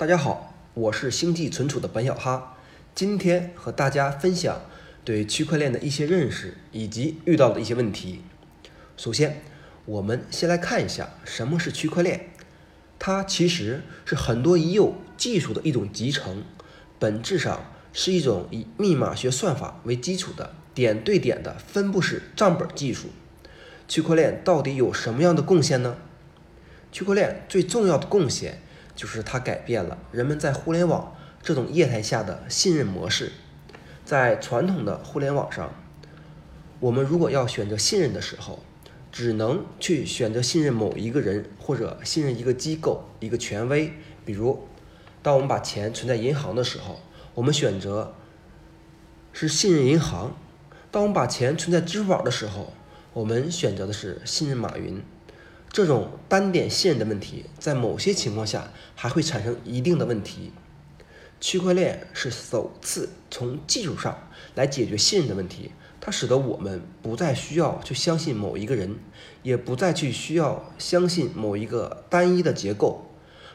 大家好，我是星际存储的本小哈，今天和大家分享对区块链的一些认识以及遇到的一些问题。首先，我们先来看一下什么是区块链。它其实是很多已有技术的一种集成，本质上是一种以密码学算法为基础的点对点的分布式账本技术。区块链到底有什么样的贡献呢？区块链最重要的贡献。就是它改变了人们在互联网这种业态下的信任模式。在传统的互联网上，我们如果要选择信任的时候，只能去选择信任某一个人或者信任一个机构、一个权威。比如，当我们把钱存在银行的时候，我们选择是信任银行；当我们把钱存在支付宝的时候，我们选择的是信任马云。这种单点信任的问题，在某些情况下还会产生一定的问题。区块链是首次从技术上来解决信任的问题，它使得我们不再需要去相信某一个人，也不再去需要相信某一个单一的结构。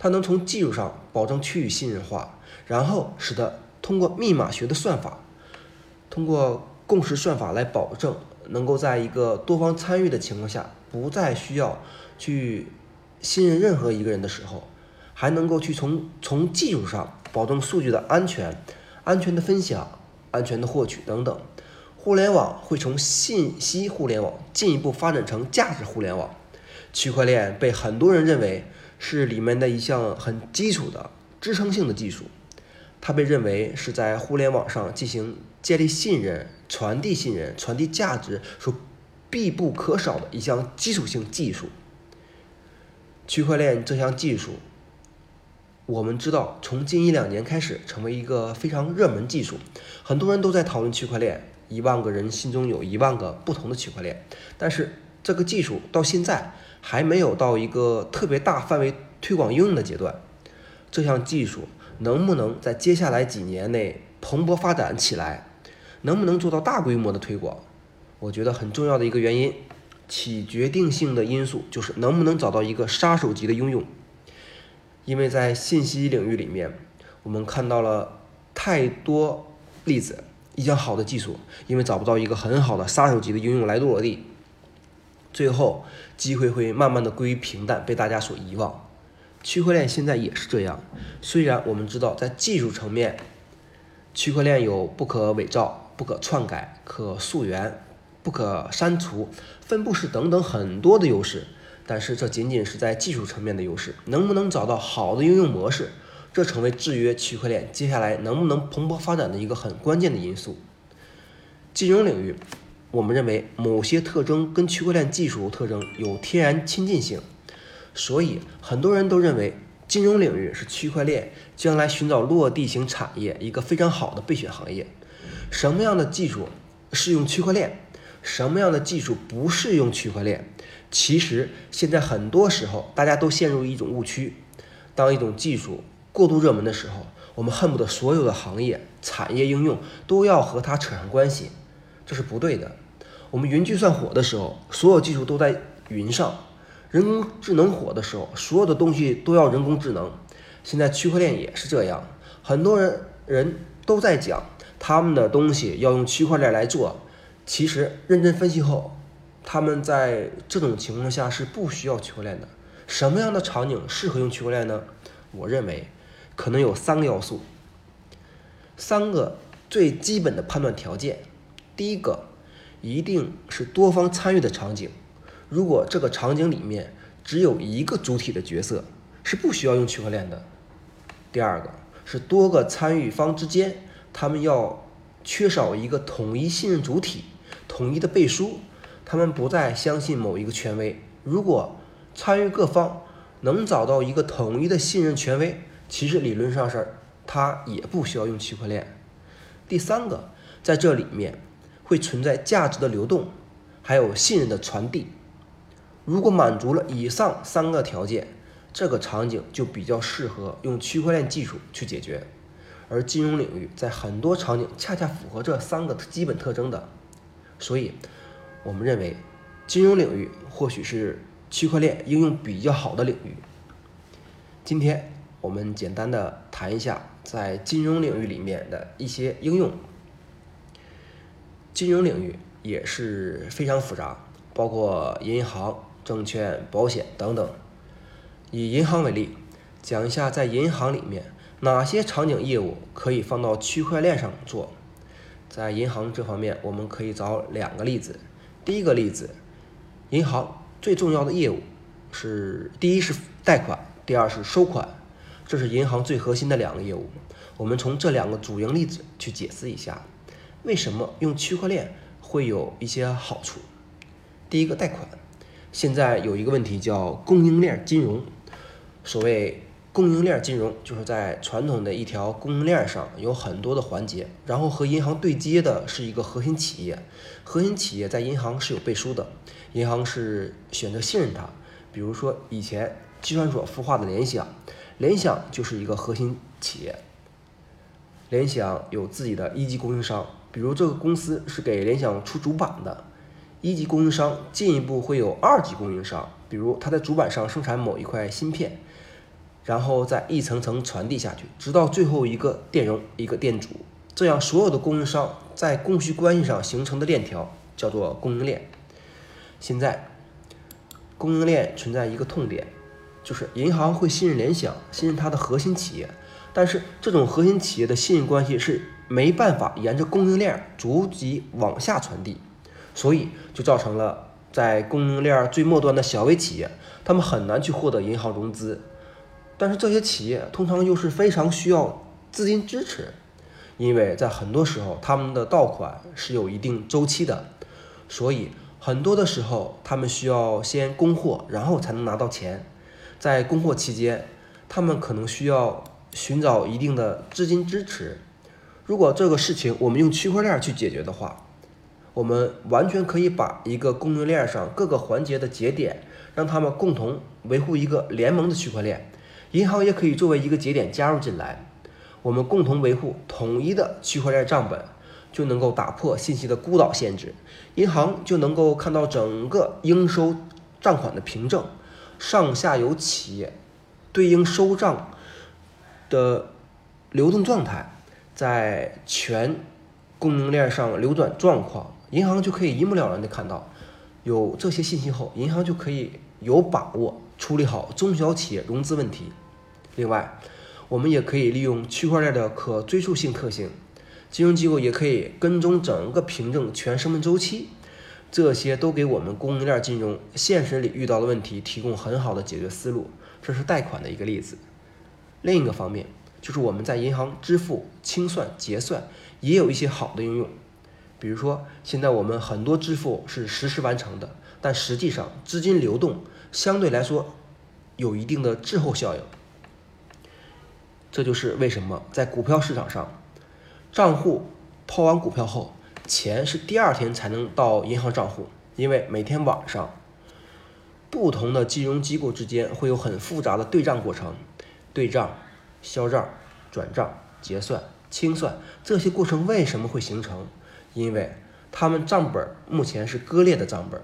它能从技术上保证区域信任化，然后使得通过密码学的算法，通过共识算法来保证能够在一个多方参与的情况下。不再需要去信任任何一个人的时候，还能够去从从技术上保证数据的安全、安全的分享、安全的获取等等。互联网会从信息互联网进一步发展成价值互联网。区块链被很多人认为是里面的一项很基础的支撑性的技术，它被认为是在互联网上进行建立信任、传递信任、传递价值所。必不可少的一项基础性技术，区块链这项技术，我们知道从近一两年开始成为一个非常热门技术，很多人都在讨论区块链，一万个人心中有一万个不同的区块链，但是这个技术到现在还没有到一个特别大范围推广应用的阶段，这项技术能不能在接下来几年内蓬勃发展起来，能不能做到大规模的推广？我觉得很重要的一个原因，起决定性的因素就是能不能找到一个杀手级的应用。因为在信息领域里面，我们看到了太多例子，一项好的技术，因为找不到一个很好的杀手级的应用来落地，最后机会会慢慢的归于平淡，被大家所遗忘。区块链现在也是这样，虽然我们知道在技术层面，区块链有不可伪造、不可篡改、可溯源。不可删除、分布式等等很多的优势，但是这仅仅是在技术层面的优势。能不能找到好的应用模式，这成为制约区块链接下来能不能蓬勃发展的一个很关键的因素。金融领域，我们认为某些特征跟区块链技术特征有天然亲近性，所以很多人都认为金融领域是区块链将来寻找落地型产业一个非常好的备选行业。什么样的技术适用区块链？什么样的技术不适用区块链？其实现在很多时候，大家都陷入一种误区：当一种技术过度热门的时候，我们恨不得所有的行业、产业应用都要和它扯上关系，这是不对的。我们云计算火的时候，所有技术都在云上；人工智能火的时候，所有的东西都要人工智能。现在区块链也是这样，很多人人都在讲他们的东西要用区块链来做。其实认真分析后，他们在这种情况下是不需要区块链的。什么样的场景适合用区块链呢？我认为可能有三个要素，三个最基本的判断条件。第一个，一定是多方参与的场景。如果这个场景里面只有一个主体的角色，是不需要用区块链的。第二个是多个参与方之间，他们要缺少一个统一信任主体。统一的背书，他们不再相信某一个权威。如果参与各方能找到一个统一的信任权威，其实理论上是他也不需要用区块链。第三个，在这里面会存在价值的流动，还有信任的传递。如果满足了以上三个条件，这个场景就比较适合用区块链技术去解决。而金融领域在很多场景恰恰符合这三个基本特征的。所以，我们认为，金融领域或许是区块链应用比较好的领域。今天我们简单的谈一下在金融领域里面的一些应用。金融领域也是非常复杂，包括银行、证券、保险等等。以银行为例，讲一下在银行里面哪些场景业务可以放到区块链上做。在银行这方面，我们可以找两个例子。第一个例子，银行最重要的业务是第一是贷款，第二是收款，这是银行最核心的两个业务。我们从这两个主营例子去解释一下，为什么用区块链会有一些好处。第一个贷款，现在有一个问题叫供应链金融，所谓。供应链金融就是在传统的一条供应链上有很多的环节，然后和银行对接的是一个核心企业。核心企业在银行是有背书的，银行是选择信任它。比如说以前计算所孵化的联想，联想就是一个核心企业。联想有自己的一级供应商，比如这个公司是给联想出主板的，一级供应商进一步会有二级供应商，比如它在主板上生产某一块芯片。然后再一层层传递下去，直到最后一个电容、一个电阻，这样所有的供应商在供需关系上形成的链条叫做供应链。现在，供应链存在一个痛点，就是银行会信任联想，信任它的核心企业，但是这种核心企业的信任关系是没办法沿着供应链逐级往下传递，所以就造成了在供应链最末端的小微企业，他们很难去获得银行融资。但是这些企业通常又是非常需要资金支持，因为在很多时候他们的到款是有一定周期的，所以很多的时候他们需要先供货，然后才能拿到钱。在供货期间，他们可能需要寻找一定的资金支持。如果这个事情我们用区块链去解决的话，我们完全可以把一个供应链上各个环节的节点，让他们共同维护一个联盟的区块链。银行也可以作为一个节点加入进来，我们共同维护统一的区块链账本，就能够打破信息的孤岛限制。银行就能够看到整个应收账款的凭证，上下游企业对应收账的流动状态，在全供应链上流转状况，银行就可以一目了然的看到。有这些信息后，银行就可以有把握处理好中小企业融资问题。另外，我们也可以利用区块链的可追溯性特性，金融机构也可以跟踪整个凭证全生命周期，这些都给我们供应链金融现实里遇到的问题提供很好的解决思路。这是贷款的一个例子。另一个方面，就是我们在银行支付、清算、结算也有一些好的应用。比如说，现在我们很多支付是实时完成的，但实际上资金流动相对来说有一定的滞后效应。这就是为什么在股票市场上，账户抛完股票后，钱是第二天才能到银行账户，因为每天晚上，不同的金融机构之间会有很复杂的对账过程，对账、销账、转账、结算、清算这些过程为什么会形成？因为他们账本目前是割裂的账本，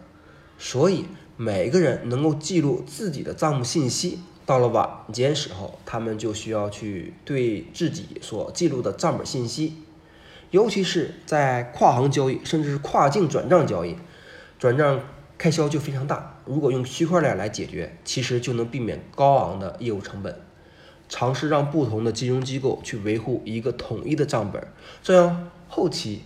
所以每个人能够记录自己的账目信息。到了晚间时候，他们就需要去对自己所记录的账本信息，尤其是在跨行交易，甚至是跨境转账交易，转账开销就非常大。如果用区块链来解决，其实就能避免高昂的业务成本。尝试让不同的金融机构去维护一个统一的账本，这样后期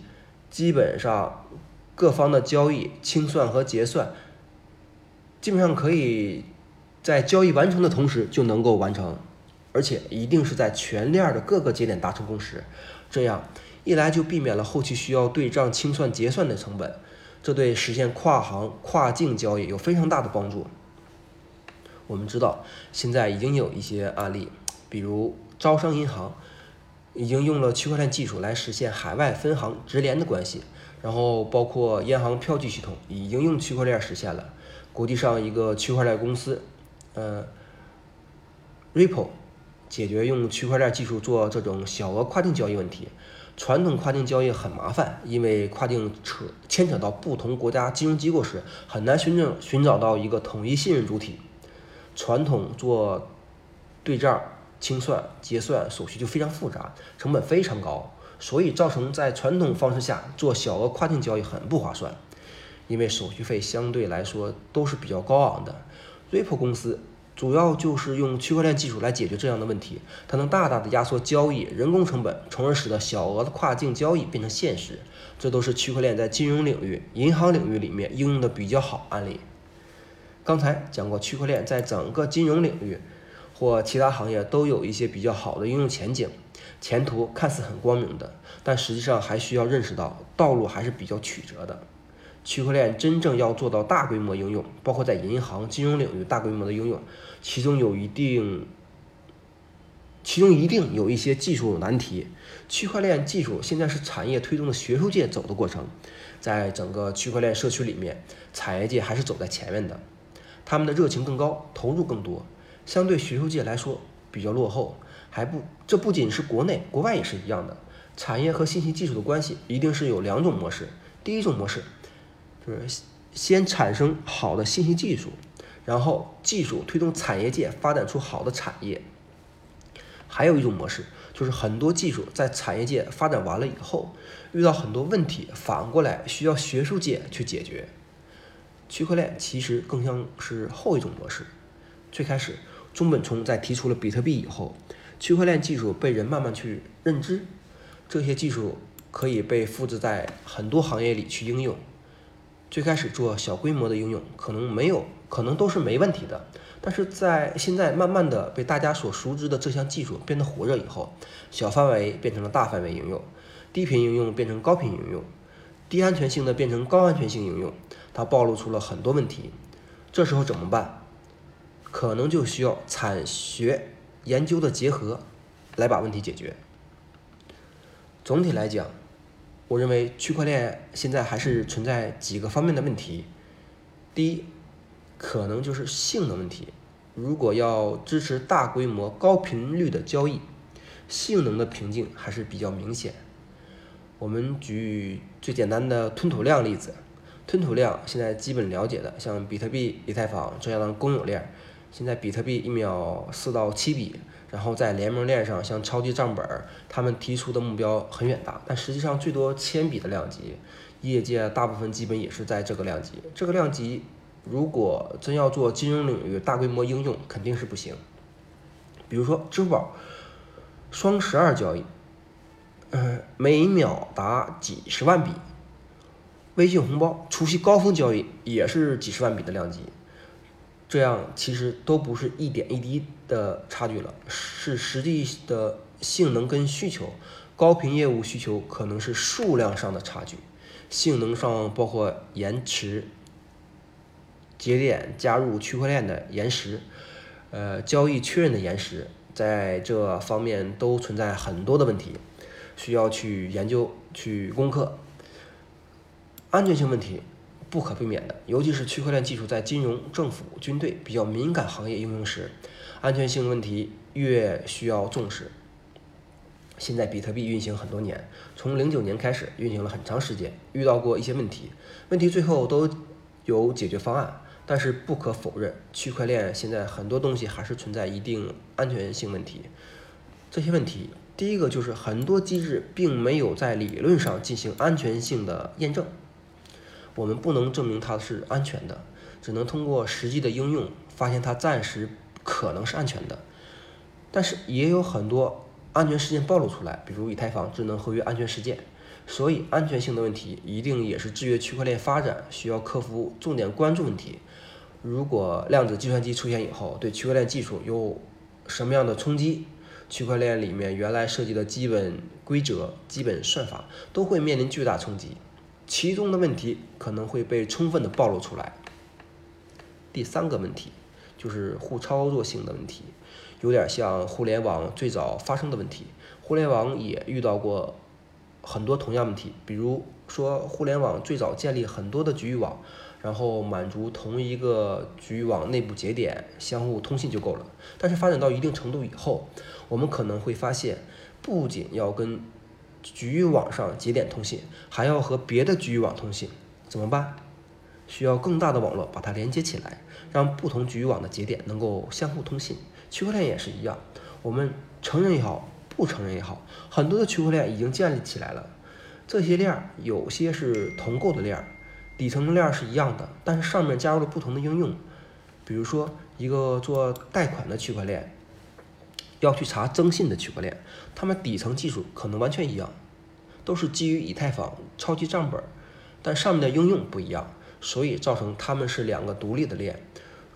基本上各方的交易清算和结算，基本上可以。在交易完成的同时就能够完成，而且一定是在全链的各个节点达成共识，这样一来就避免了后期需要对账清算结算的成本，这对实现跨行跨境交易有非常大的帮助。我们知道现在已经有一些案例，比如招商银行已经用了区块链技术来实现海外分行直连的关系，然后包括央行票据系统已经用区块链实现了，国际上一个区块链公司。呃，Ripple 解决用区块链技术做这种小额跨境交易问题。传统跨境交易很麻烦，因为跨境扯牵扯到不同国家金融机构时，很难寻找寻找到一个统一信任主体。传统做对账清算、结算手续就非常复杂，成本非常高，所以造成在传统方式下做小额跨境交易很不划算，因为手续费相对来说都是比较高昂的。Ripple 公司。主要就是用区块链技术来解决这样的问题，它能大大的压缩交易人工成本，从而使得小额的跨境交易变成现实。这都是区块链在金融领域、银行领域里面应用的比较好案例。刚才讲过，区块链在整个金融领域或其他行业都有一些比较好的应用前景，前途看似很光明的，但实际上还需要认识到道路还是比较曲折的。区块链真正要做到大规模应用，包括在银行、金融领域大规模的应用，其中有一定，其中一定有一些技术难题。区块链技术现在是产业推动的学术界走的过程，在整个区块链社区里面，产业界还是走在前面的，他们的热情更高，投入更多，相对学术界来说比较落后。还不，这不仅是国内，国外也是一样的。产业和信息技术的关系一定是有两种模式，第一种模式。就是先产生好的信息技术，然后技术推动产业界发展出好的产业。还有一种模式，就是很多技术在产业界发展完了以后，遇到很多问题，反过来需要学术界去解决。区块链其实更像是后一种模式。最开始，中本聪在提出了比特币以后，区块链技术被人慢慢去认知，这些技术可以被复制在很多行业里去应用。最开始做小规模的应用，可能没有，可能都是没问题的。但是在现在慢慢的被大家所熟知的这项技术变得火热以后，小范围变成了大范围应用，低频应用变成高频应用，低安全性的变成高安全性应用，它暴露出了很多问题。这时候怎么办？可能就需要产学研究的结合，来把问题解决。总体来讲。我认为区块链现在还是存在几个方面的问题。第一，可能就是性能问题。如果要支持大规模高频率的交易，性能的瓶颈还是比较明显。我们举最简单的吞吐量例子，吞吐量现在基本了解的，像比特币、以太坊这样的公有链，现在比特币一秒四到七笔。然后在联盟链上，像超级账本，他们提出的目标很远大，但实际上最多千笔的量级，业界大部分基本也是在这个量级。这个量级如果真要做金融领域大规模应用，肯定是不行。比如说支付宝双十二交易，嗯，每秒达几十万笔；微信红包除夕高峰交易也是几十万笔的量级。这样其实都不是一点一滴的差距了，是实际的性能跟需求，高频业务需求可能是数量上的差距，性能上包括延迟、节点加入区块链的延时，呃，交易确认的延时，在这方面都存在很多的问题，需要去研究去攻克，安全性问题。不可避免的，尤其是区块链技术在金融、政府、军队比较敏感行业应用时，安全性问题越需要重视。现在比特币运行很多年，从零九年开始运行了很长时间，遇到过一些问题，问题最后都有解决方案。但是不可否认，区块链现在很多东西还是存在一定安全性问题。这些问题，第一个就是很多机制并没有在理论上进行安全性的验证。我们不能证明它是安全的，只能通过实际的应用发现它暂时可能是安全的。但是也有很多安全事件暴露出来，比如以太坊智能合约安全事件。所以安全性的问题一定也是制约区块链发展需要克服重点关注问题。如果量子计算机出现以后，对区块链技术有什么样的冲击？区块链里面原来设计的基本规则、基本算法都会面临巨大冲击。其中的问题可能会被充分的暴露出来。第三个问题就是互操作性的问题，有点像互联网最早发生的问题。互联网也遇到过很多同样问题，比如说互联网最早建立很多的局域网，然后满足同一个局域网内部节点相互通信就够了。但是发展到一定程度以后，我们可能会发现，不仅要跟局域网上节点通信，还要和别的局域网通信，怎么办？需要更大的网络把它连接起来，让不同局域网的节点能够相互通信。区块链也是一样，我们承认也好，不承认也好，很多的区块链已经建立起来了。这些链儿有些是同构的链儿，底层的链儿是一样的，但是上面加入了不同的应用。比如说，一个做贷款的区块链要去查征信的区块链，它们底层技术可能完全一样，都是基于以太坊超级账本，但上面的应用不一样，所以造成他们是两个独立的链。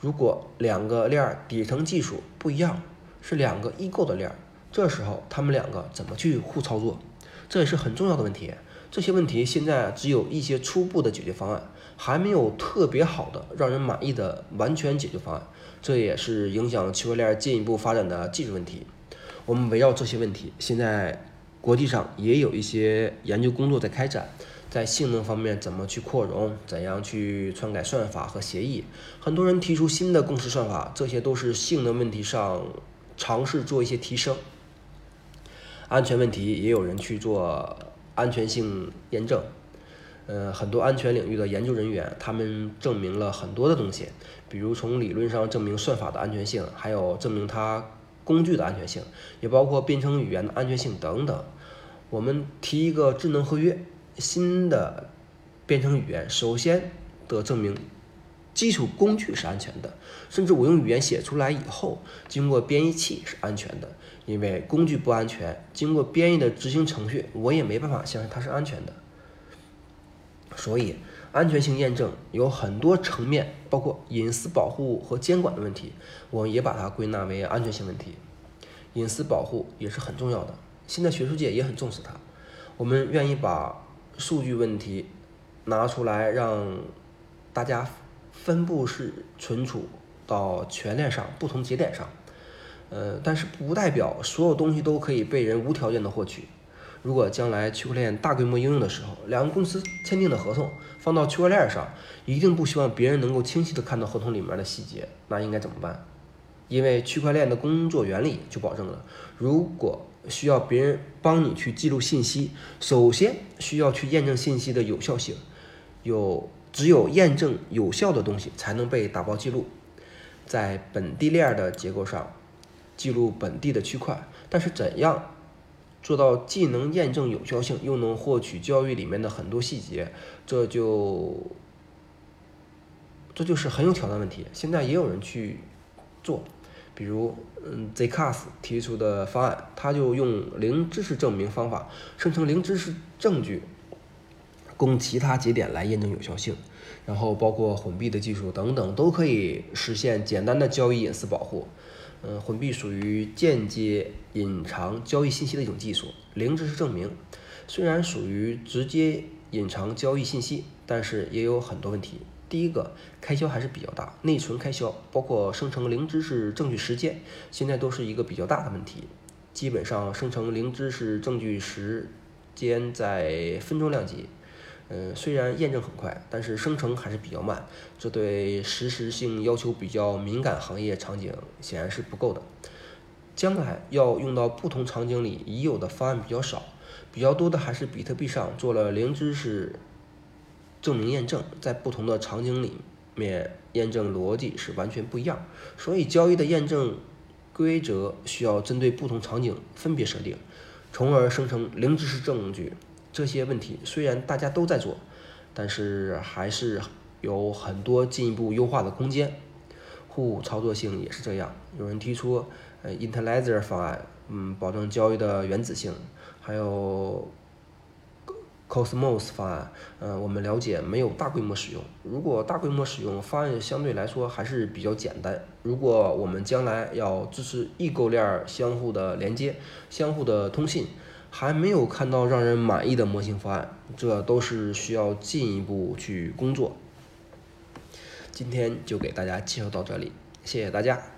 如果两个链底层技术不一样，是两个异构的链，这时候他们两个怎么去互操作？这也是很重要的问题。这些问题现在只有一些初步的解决方案，还没有特别好的、让人满意的完全解决方案。这也是影响区块链进一步发展的技术问题。我们围绕这些问题，现在国际上也有一些研究工作在开展。在性能方面，怎么去扩容？怎样去篡改算法和协议？很多人提出新的共识算法，这些都是性能问题上尝试做一些提升。安全问题也有人去做安全性验证。呃，很多安全领域的研究人员，他们证明了很多的东西，比如从理论上证明算法的安全性，还有证明它工具的安全性，也包括编程语言的安全性等等。我们提一个智能合约。新的编程语言首先得证明基础工具是安全的，甚至我用语言写出来以后，经过编译器是安全的。因为工具不安全，经过编译的执行程序，我也没办法相信它是安全的。所以，安全性验证有很多层面，包括隐私保护和监管的问题，我们也把它归纳为安全性问题。隐私保护也是很重要的，现在学术界也很重视它。我们愿意把。数据问题拿出来让大家分布式存储到全链上不同节点上，呃，但是不代表所有东西都可以被人无条件的获取。如果将来区块链大规模应用的时候，两个公司签订的合同放到区块链上，一定不希望别人能够清晰的看到合同里面的细节，那应该怎么办？因为区块链的工作原理就保证了，如果需要别人帮你去记录信息，首先需要去验证信息的有效性，有只有验证有效的东西才能被打包记录，在本地链的结构上记录本地的区块。但是怎样做到既能验证有效性，又能获取交易里面的很多细节，这就这就是很有挑战问题。现在也有人去做。比如，嗯，Zcash 提出的方案，他就用零知识证明方法生成零知识证据，供其他节点来验证有效性。然后，包括混币的技术等等，都可以实现简单的交易隐私保护。嗯，混币属于间接隐藏交易信息的一种技术。零知识证明虽然属于直接隐藏交易信息，但是也有很多问题。第一个开销还是比较大，内存开销包括生成零知识证据时间，现在都是一个比较大的问题。基本上生成零知识证据时间在分钟量级。嗯，虽然验证很快，但是生成还是比较慢，这对实时性要求比较敏感行业场景显然是不够的。将来要用到不同场景里已有的方案比较少，比较多的还是比特币上做了零知识。证明验证在不同的场景里面验证逻辑是完全不一样，所以交易的验证规则需要针对不同场景分别设定，从而生成零知识证据。这些问题虽然大家都在做，但是还是有很多进一步优化的空间。互操作性也是这样，有人提出呃 Interledger 方案，嗯，保证交易的原子性，还有。Cosmos 方案，嗯，我们了解没有大规模使用。如果大规模使用，方案相对来说还是比较简单。如果我们将来要支持异构链相互的连接、相互的通信，还没有看到让人满意的模型方案，这都是需要进一步去工作。今天就给大家介绍到这里，谢谢大家。